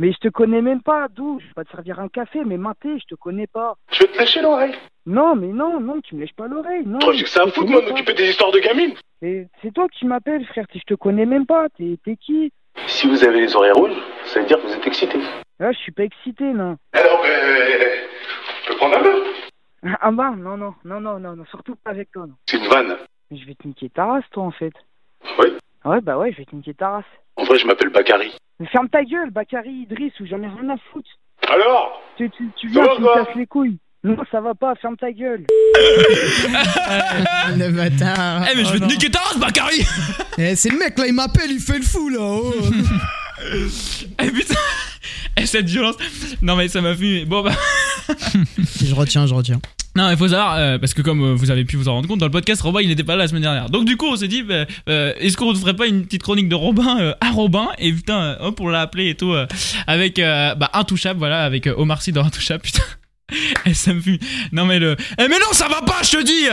Mais je te connais même pas, d'où? Je vais pas te servir un café, mais maté, je te connais pas. Je vais te lâcher l'oreille. Non, mais non, non, tu me lèches pas l'oreille, non. Toi, j'ai te foutre, connais moi, de m'occuper des histoires de gamines. C'est toi qui m'appelles, frère, je te connais même pas, t'es t'es qui? Si vous avez les oreilles rouges, ça veut dire que vous êtes excité. Ah, je suis pas excité, non. Alors, ben. On peut prendre un peu. Ah bah, non, non, non, non, non, non, surtout pas avec toi, non. C'est une vanne. Mais je vais te niquer ta race, toi, en fait. Oui. Ouais, bah ouais, je vais te niquer ta race. En vrai, je m'appelle Bakary. Mais ferme ta gueule, Bakary Idriss, ou j'en ai rien à foutre. Alors? Tu, tu, tu viens, Ça va, tu me quoi casses les couilles. Non, ça va pas, ferme ta gueule. le bâtard. Eh, mais je Oh vais te niquer ta race, Bakary Eh, c'est le mec là, il m'appelle, il fait le fou là. oh. Eh putain Eh, cette violence Non, mais ça m'a fumé. Bon, bah. je retiens, je retiens. Non, il faut savoir, euh, parce que comme euh, vous avez pu vous en rendre compte, dans le podcast, Robin, il n'était pas là la semaine dernière. Donc, du coup, on s'est dit, bah, euh, est-ce qu'on ne ferait pas une petite chronique de Robin à Robin? Et putain, hop, on l'a appelé et tout, avec bah, Intouchable, voilà, avec Omar Sy dans Intouchable, putain. Et ça me fume. Non, mais le. Eh, mais non, ça va pas, je te dis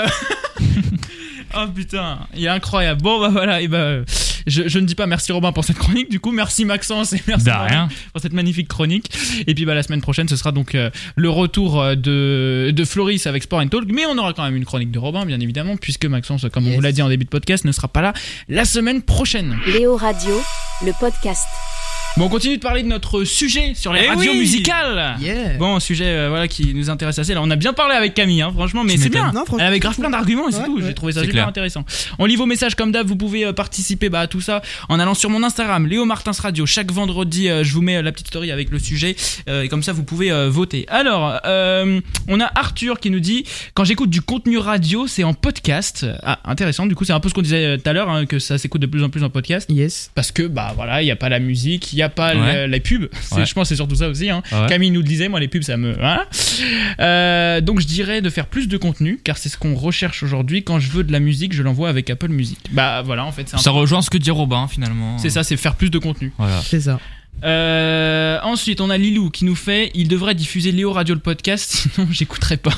Oh putain, il est incroyable. Bon, bah voilà, et bah. Je, je ne dis pas merci Robin pour cette chronique, du coup, merci Maxence et merci rien. pour cette magnifique chronique. Et puis bah, la semaine prochaine, ce sera donc euh, le retour euh, de, de Floris avec Sport and Talk. Mais on aura quand même une chronique de Robin, bien évidemment, puisque Maxence, comme on vous l'a dit en début de podcast, ne sera pas là la semaine prochaine. Léo Radio, le podcast. Bon, on continue de parler de notre sujet sur les Eh radios oui musicales. Yeah. Bon, sujet euh, voilà qui nous intéresse assez. Là, on a bien parlé avec Camille, hein, franchement, mais c'est bien. Non, franchement, Elle avait grave plein d'arguments et c'est Ouais, tout. ouais. J'ai trouvé ça super clair. intéressant. On lit vos messages comme d'hab. Vous pouvez euh, participer bah, à tout ça en allant sur mon Instagram, Léo Martins Radio. Chaque vendredi, euh, je vous mets euh, la petite story avec le sujet euh, et comme ça, vous pouvez euh, voter. Alors, euh, on a Arthur qui nous dit quand j'écoute du contenu radio, c'est en podcast. Ah, intéressant. Du coup, c'est un peu ce qu'on disait tout à l'heure, hein, que ça s'écoute de plus en plus en podcast Yes. parce que bah voilà, il y a pas la musique, il y a pas Ouais. le- les pubs. Ouais. Je pense que c'est surtout ça aussi. Hein. Ouais. Camille nous le disait, moi les pubs ça me. Voilà. Euh, donc je dirais de faire plus de contenu, car c'est ce qu'on recherche aujourd'hui. Quand je veux de la musique, je l'envoie avec Apple Music. Bah voilà, en fait Ça rejoint ce que dit Robin finalement. c'est ça, c'est faire plus de contenu. Voilà. C'est ça. Euh, ensuite, on a Lilou qui nous fait il devrait diffuser Léo Radio le podcast, sinon j'écouterai pas.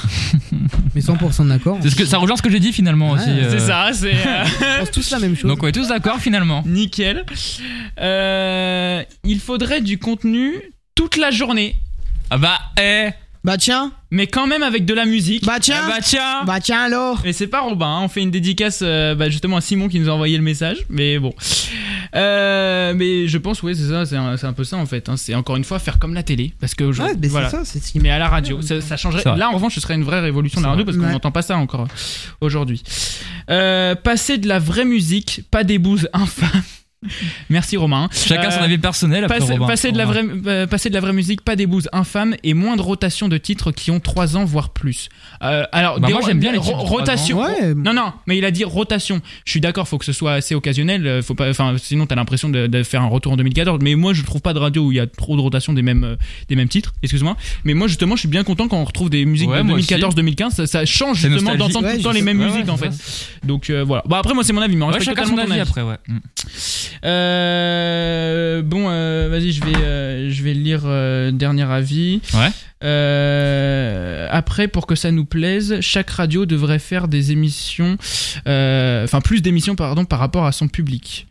Mais 100% d'accord. C'est ce que ça rejoint ce que j'ai dit finalement Ouais, aussi. euh. C'est ça, c'est. euh, On pense tous la même chose. Donc on est tous d'accord finalement. Nickel. Euh, il faudrait du contenu toute la journée, Ah bah eh Bah tiens, mais quand même avec de la musique. bah tiens, ah bah tiens bah tiens alors. Et c'est pas Robin, hein, on fait une dédicace euh, bah, justement à Simon qui nous a envoyé le message, mais bon. Euh, mais je pense, ouais, c'est ça, c'est un, peu ça en fait. hein. C'est encore une fois faire comme la télé, parce que Ouais, aujourd'hui, mais voilà. c'est ça, c'est ce qui Mais à la radio, ça, ça changerait. Là, en revanche, ce serait une vraie révolution de la radio parce qu'on Ouais. n'entend pas ça encore euh, aujourd'hui. Euh, passer de la vraie musique, pas des bouses infâmes. Merci Romain. Chacun son Euh, avis personnel après Passer, Robin. passer de la vraie, euh, passer de la vraie musique, pas des bouses infâmes et moins de rotation de titres qui ont 3 ans voire plus. Euh, alors, Bah des moi, j'aime bien les ro- titres rotation. Ouais. Non, non, mais il a dit rotation. Je suis d'accord, faut que ce soit assez occasionnel. Faut pas, enfin, sinon t'as l'impression de, de faire un retour en 2014. Mais moi, je trouve pas de radio où il y a trop de rotation des mêmes, euh, des mêmes titres. Excuse-moi. Mais moi, justement, je suis bien content quand on retrouve des musiques Ouais, de moi aussi. 2014-2015. Ça, ça change justement d'entendre Ouais, tout le temps les mêmes Ouais, musiques ouais, en fait. Donc euh, voilà. Bon après, moi, c'est mon avis, mais on chacun son avis avis. après ouais. Mm. Euh, bon, euh, vas-y, je vais, euh, je vais lire euh, dernier avis. Ouais. Euh, après, pour que ça nous plaise, chaque radio devrait faire des émissions, euh, enfin plus d'émissions pardon par rapport à son public.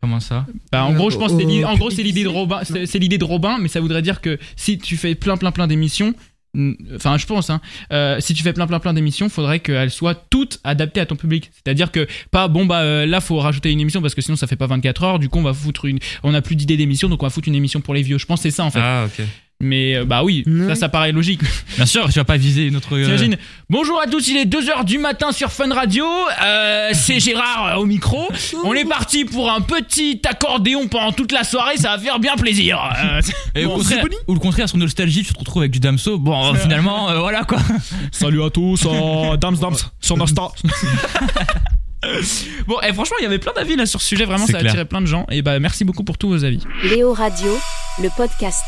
Comment ça? Bah, en gros, je pense c'est en gros c'est l'idée de Robin, c'est l'idée de Robin, mais ça voudrait dire que si tu fais plein plein plein d'émissions. Mm, Enfin, je pense, hein, euh, si tu fais plein plein plein d'émissions, faudrait qu'elles soient toutes adaptées à ton public. C'est-à-dire que pas bon bah euh, là faut rajouter une émission parce que sinon ça fait pas 24 heures. Du coup on va foutre une, on a plus d'idées d'émissions donc on va foutre une émission pour les vieux. Je pense que c'est ça en fait. Ah ok. Mais euh, bah oui, ça ça paraît logique. Bien sûr, tu vas pas viser une autre. euh, T'imagines Bonjour à tous, il est 2h du matin sur Fun Radio. Euh, c'est Gérard euh, au micro. On est parti pour un petit accordéon pendant toute la soirée, ça va faire bien plaisir. Euh, Et bon, au, contraire, ou le contraire, sur Nostalgie, tu te retrouves avec du Damso. Bon, euh, finalement, euh, voilà quoi. Salut à tous, euh, Dams Dams sur Insta. bon, et franchement, il y avait plein d'avis là sur ce sujet, vraiment, ça a attiré plein de gens. Et bah, merci beaucoup pour tous vos avis. Léo Radio, le podcast.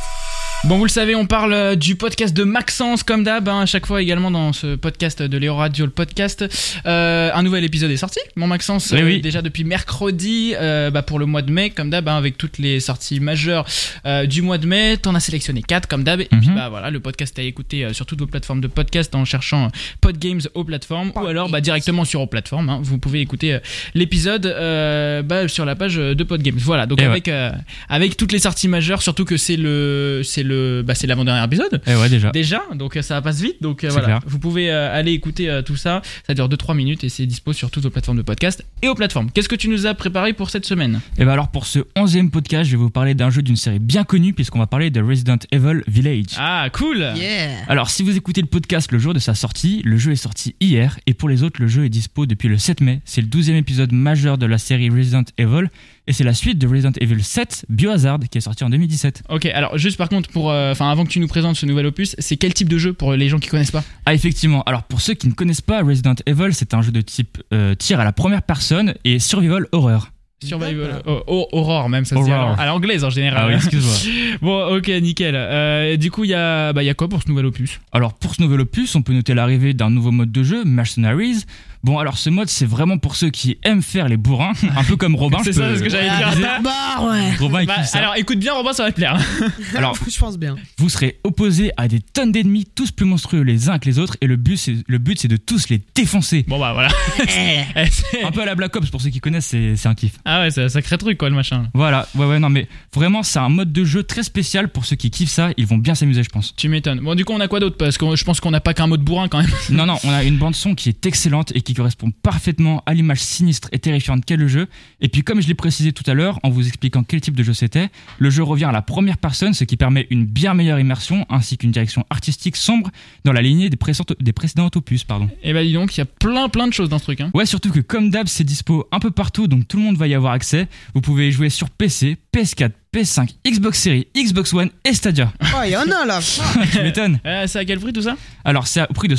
Bon, vous le savez, on parle euh, du podcast de Maxence, comme d'hab, hein, à chaque fois également dans ce podcast de Léo Radio, le podcast. Euh, un nouvel épisode est sorti, mon Maxence, Oui, euh, déjà depuis mercredi, euh, bah, pour le mois de mai, comme d'hab, hein, avec toutes les sorties majeures euh, du mois de mai. T'en as sélectionné 4, comme d'hab. Et puis, Mhm. bah voilà, le podcast à écouter euh, sur toutes vos plateformes de podcast en cherchant Podgames aux plateformes, ou alors bah, directement sur aux plateformes. hein. vous pouvez écouter l'épisode euh, bah, sur la page de Podgames. Voilà, donc Et avec, euh, avec toutes les sorties majeures, surtout que c'est le, c'est le, bah, c'est l'avant-dernier épisode. Eh ouais, déjà. Déjà, donc euh, ça passe vite. Donc euh, voilà, clair. vous pouvez euh, aller écouter euh, tout ça. Ça dure 2-3 minutes et c'est dispo sur toutes vos plateformes de podcast et aux plateformes. Qu'est-ce que tu nous as préparé pour cette semaine? Et ben alors pour ce onzième podcast, je vais vous parler d'un jeu d'une série bien connue puisqu'on va parler de Resident Evil Village. Ah, cool Yeah. Alors si vous écoutez le podcast le jour de sa sortie, le jeu est sorti hier et pour les autres le jeu est dispo depuis le 7 mai. C'est le 12e épisode majeur de la série Resident Evil et c'est la suite de Resident Evil 7 Biohazard qui est sorti en 2017. Ok, alors juste par contre, pour, euh, avant que tu nous présentes ce nouvel opus, c'est quel type de jeu pour les gens qui connaissent pas? Ah effectivement, alors pour ceux qui ne connaissent pas Resident Evil, c'est un jeu de type euh, tir à la première personne et survival horror. Survival, oh, oh, Aurore même, ça se dit Horror. à l'anglaise en général. Ah oui, excuse-moi. bon, ok, nickel. Euh, du coup, il y a, bah, il y a quoi pour ce nouvel opus? Alors pour ce nouvel opus, on peut noter l'arrivée d'un nouveau mode de jeu, Mercenaries. Bon alors ce mode c'est vraiment pour ceux qui aiment faire les bourrins, un peu comme Robin. C'est ça ce que j'allais Ah, dire. Bah ouais. Robin Bah, ça. alors écoute bien, Robin, ça va te plaire. Alors, je pense bien. vous serez opposés à des tonnes d'ennemis, tous plus monstrueux les uns que les autres, et le but c'est le but c'est de tous les défoncer. Bon bah voilà. Eh, c'est- Un peu à la Black Ops pour ceux qui connaissent, c'est c'est un kiff. ah ouais, c'est un sacré truc quoi le machin. Voilà, ouais ouais non mais vraiment c'est un mode de jeu très spécial pour ceux qui kiffent ça, ils vont bien s'amuser je pense. Tu m'étonnes. Bon, du coup, on a quoi d'autre? Parce que je pense qu'on n'a pas qu'un mode bourrin quand même. Non non, on a une bande son qui est excellente et qui correspond parfaitement à l'image sinistre et terrifiante qu'est le jeu. Et puis comme je l'ai précisé tout à l'heure en vous expliquant quel type de jeu c'était, le jeu revient à la première personne, ce qui permet une bien meilleure immersion ainsi qu'une direction artistique sombre dans la lignée des précédents opus, pardon. Et bah dis donc, il y a plein plein de choses dans ce truc. Hein. Ouais, surtout que comme d'hab, c'est dispo un peu partout, donc tout le monde va y avoir accès. Vous pouvez y jouer sur PC, PS4, PS5, Xbox Series, Xbox One et Stadia. Oh, il y en a là. tu m'étonnes. Euh, c'est à quel prix tout ça? Alors, c'est au prix de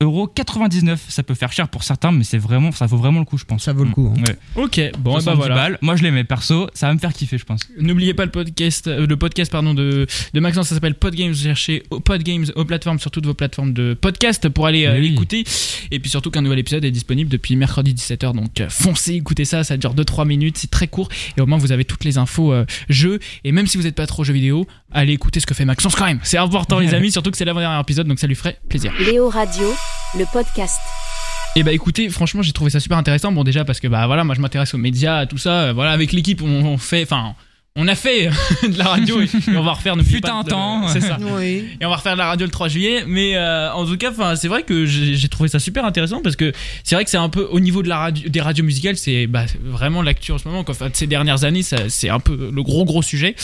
69,99€. Ça peut faire cher pour certains, mais c'est vraiment, ça vaut vraiment le coup, je pense. Ça vaut le coup, hein. Ouais. Ok, bon, et bah 70 voilà. balles. Moi, je l'aimais perso. Ça va me faire kiffer, je pense. N'oubliez pas le podcast, euh, le podcast pardon de, de Maxence, ça s'appelle Podgames. Vous cherchez au- Podgames aux plateformes, sur toutes vos plateformes de podcast pour aller euh, Oui. l'écouter. Et puis surtout qu'un nouvel épisode est disponible depuis mercredi 17h. Donc euh, foncez, écoutez ça, ça dure 2-3 minutes, c'est très court. Et au moins vous avez toutes les infos euh, jeux. Et même si vous n'êtes pas trop jeux vidéo, allez écouter ce que fait Maxence quand même. C'est important les amis, surtout que c'est l'avant-dernier épisode, donc ça lui ferait plaisir. Léo Radio, le podcast. Et bah écoutez, franchement, j'ai trouvé ça super intéressant. Bon, déjà parce que bah voilà, moi je m'intéresse aux médias, à tout ça. Euh, Voilà, avec l'équipe, on, on fait, enfin, on a fait de la radio et, et on va refaire. pas un de- temps. C'est ça. Oui. Et on va refaire de la radio le 3 juillet. Mais euh, en tout cas, enfin, c'est vrai que j'ai trouvé ça super intéressant parce que c'est vrai que c'est un peu au niveau de la radio, des radios musicales, c'est bah, vraiment l'actu en ce moment. Enfin, de ces dernières années, c'est un peu le gros gros sujet.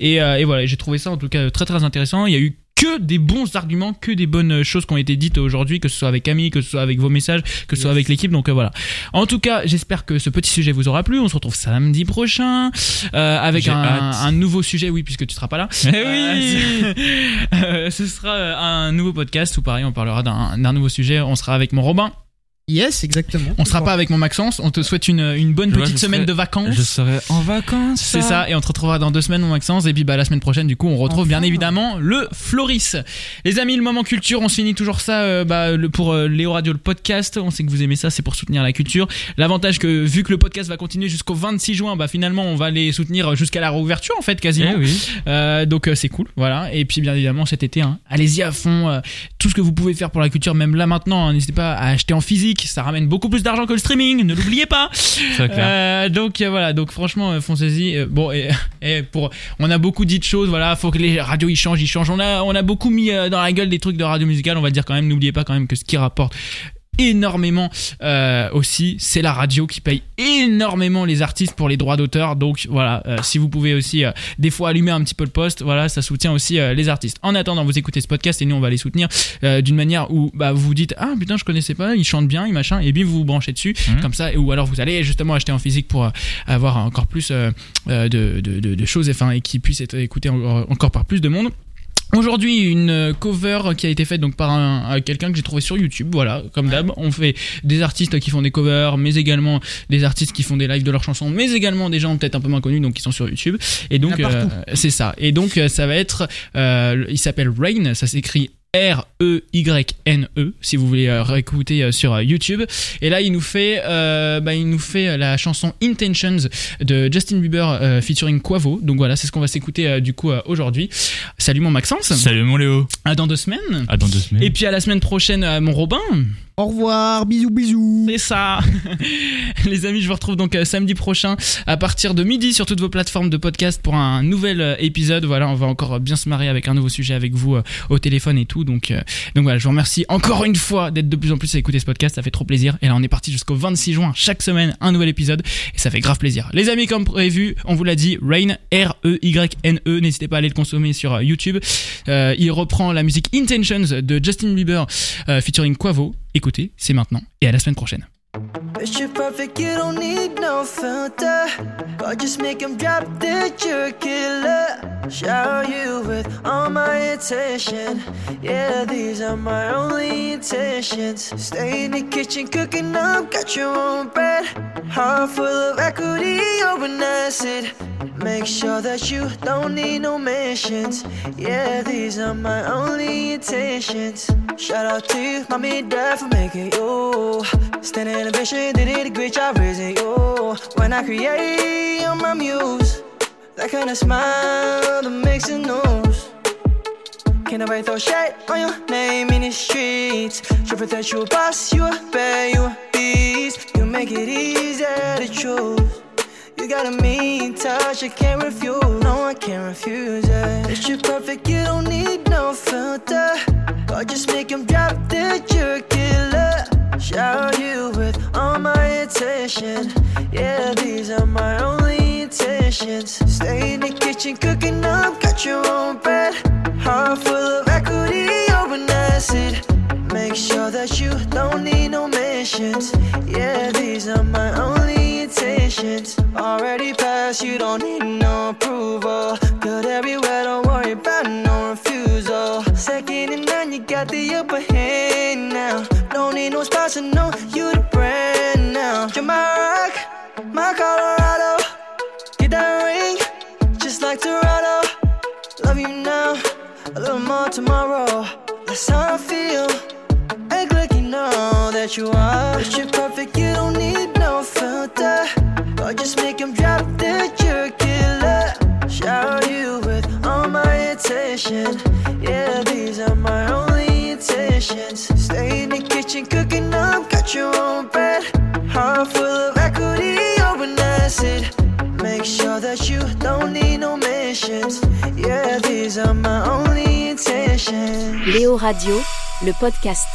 Et, euh, et voilà, j'ai trouvé ça en tout cas très très intéressant. Il y a eu que des bons arguments, que des bonnes choses qui ont été dites aujourd'hui, que ce soit avec Camille, que ce soit avec vos messages, que ce soit avec l'équipe. Donc euh, voilà. En tout cas, j'espère que ce petit sujet vous aura plu. On se retrouve samedi prochain euh, avec un, nouveau sujet. Oui, puisque tu seras pas là. Eh oui. Euh, ce sera un nouveau podcast où pareil on parlera d'un nouveau sujet. On sera avec mon Robin. Yes, exactement. On sera pas avec mon Maxence. On te souhaite une, une bonne petite semaine serai- de vacances. Je serai en vacances. C'est ça, et on te retrouvera dans deux semaines, mon Maxence. Et puis bah, la semaine prochaine, du coup, on retrouve bien évidemment le Floris. Les amis, le moment culture, on se finit toujours ça euh, bah, le, pour euh, Léo Radio, le podcast. On sait que vous aimez ça, c'est pour soutenir la culture. L'avantage que, vu que le podcast va continuer jusqu'au 26 juin, bah, finalement, on va les soutenir jusqu'à la réouverture, en fait, quasiment. Eh oui. Euh, donc euh, c'est cool, voilà. Et puis bien évidemment cet été, hein, allez-y à fond. euh, tout ce que vous pouvez faire pour la culture, même là maintenant, hein, n'hésitez pas à acheter en physique. Ça ramène beaucoup plus d'argent que le streaming, ne l'oubliez pas. Euh, donc euh, voilà, donc franchement, euh, foncez-y. Bon, et, et pour, on a beaucoup dit de choses. Voilà, faut que les radios ils changent, ils changent. On a, on a beaucoup mis dans la gueule des trucs de radio musicale. On va dire quand même, n'oubliez pas quand même que ce qui rapporte énormément euh, aussi. C'est la radio qui paye énormément les artistes pour les droits d'auteur. Donc voilà euh, si vous pouvez aussi euh, des fois allumer un petit peu le poste voilà ça soutient aussi euh, les artistes. En attendant vous écoutez ce podcast et nous on va les soutenir euh, d'une manière où bah, vous vous dites ah putain je connaissais pas ils chantent bien ils machin et puis vous vous branchez dessus Mhm. comme ça ou alors vous allez justement acheter en physique pour avoir encore plus de, de, de, de choses enfin, et qui puissent être écoutées encore, encore par plus de monde Aujourd'hui, une euh, cover qui a été faite donc par un, un- quelqu'un que j'ai trouvé sur YouTube. Voilà, comme d'hab, on fait des artistes qui font des covers, mais également des artistes qui font des lives de leurs chansons, mais également des gens peut-être un peu moins connus, donc qui sont sur YouTube. Et donc, euh, c'est ça. Et donc, euh, ça va être, euh, il s'appelle Rain, ça s'écrit R-E-Y-N-E, si vous voulez euh, réécouter euh, sur euh, YouTube. Et là, il nous fait, euh, bah, il nous fait la chanson Intentions de Justin Bieber euh, featuring Quavo. Donc voilà, c'est ce qu'on va s'écouter euh, du coup aujourd'hui. Salut mon Maxence. Salut mon Léo. À dans deux semaines. À dans deux semaines. Et puis à la semaine prochaine, mon Robin. Au revoir, bisous, bisous. C'est ça. Les amis, je vous retrouve donc euh, samedi prochain à partir de midi sur toutes vos plateformes de podcast pour un nouvel euh, épisode. Voilà, on va encore euh, bien se marier avec un nouveau sujet avec vous au téléphone et tout. Donc, donc voilà, je vous remercie encore une fois d'être de plus en plus à écouter ce podcast. Ça fait trop plaisir. Et là, on est parti jusqu'au 26 juin. Chaque semaine, un nouvel épisode. Et ça fait grave plaisir. Les amis, comme prévu, on vous l'a dit, Rain, R-E-Y-N-E. N'hésitez pas à aller le consommer sur YouTube. Il reprend la musique Intentions de Justin Bieber featuring Quavo. Écoutez, c'est maintenant. Et à la semaine prochaine. You're. Yeah, these are my only intentions. Stay in the kitchen cooking up, got your own bread. Heart full of equity, open acid. Make sure that you don't need no mentions. Yeah, these are my only intentions. Shout out to you, mommy dad for making you. Standing in a vision, they did a great job raising you. When I create, you're my muse. That kind of smile that makes it news. Can't nobody throw shade on your name in the streets. Triple that you a boss, you a bad, you a beast. You make it easy to choose. Got a mean touch, I can't refuse. No, I can't refuse it. It's you perfect, you don't need no filter. Or just make him drop that you're killer. Shower you with all my attention. Yeah, these are my only intentions. Stay in the kitchen cooking up, got your own bed. Heart full that you don't need no missions. Yeah, these are my only intentions. Already passed, you don't need no approval. Good everywhere, don't worry about no refusal. Second and none, you got the upper hand now. Don't need no sponsor, no, you the brand now. You're my rock, my Colorado. Get that ring, just like Toronto. Love you now, a little more tomorrow. That's how I feel. Like you are. But you're perfect, you don't need no filter. Or just make him drop that you're killer. Shower you with all my attention. Yeah, these are my only intentions. Stay in the kitchen cooking up, got your own bread. Heart full of equity, open acid. Make sure that you don't need no mentions. Yeah, these are my only intentions. Léo Radio, le podcast.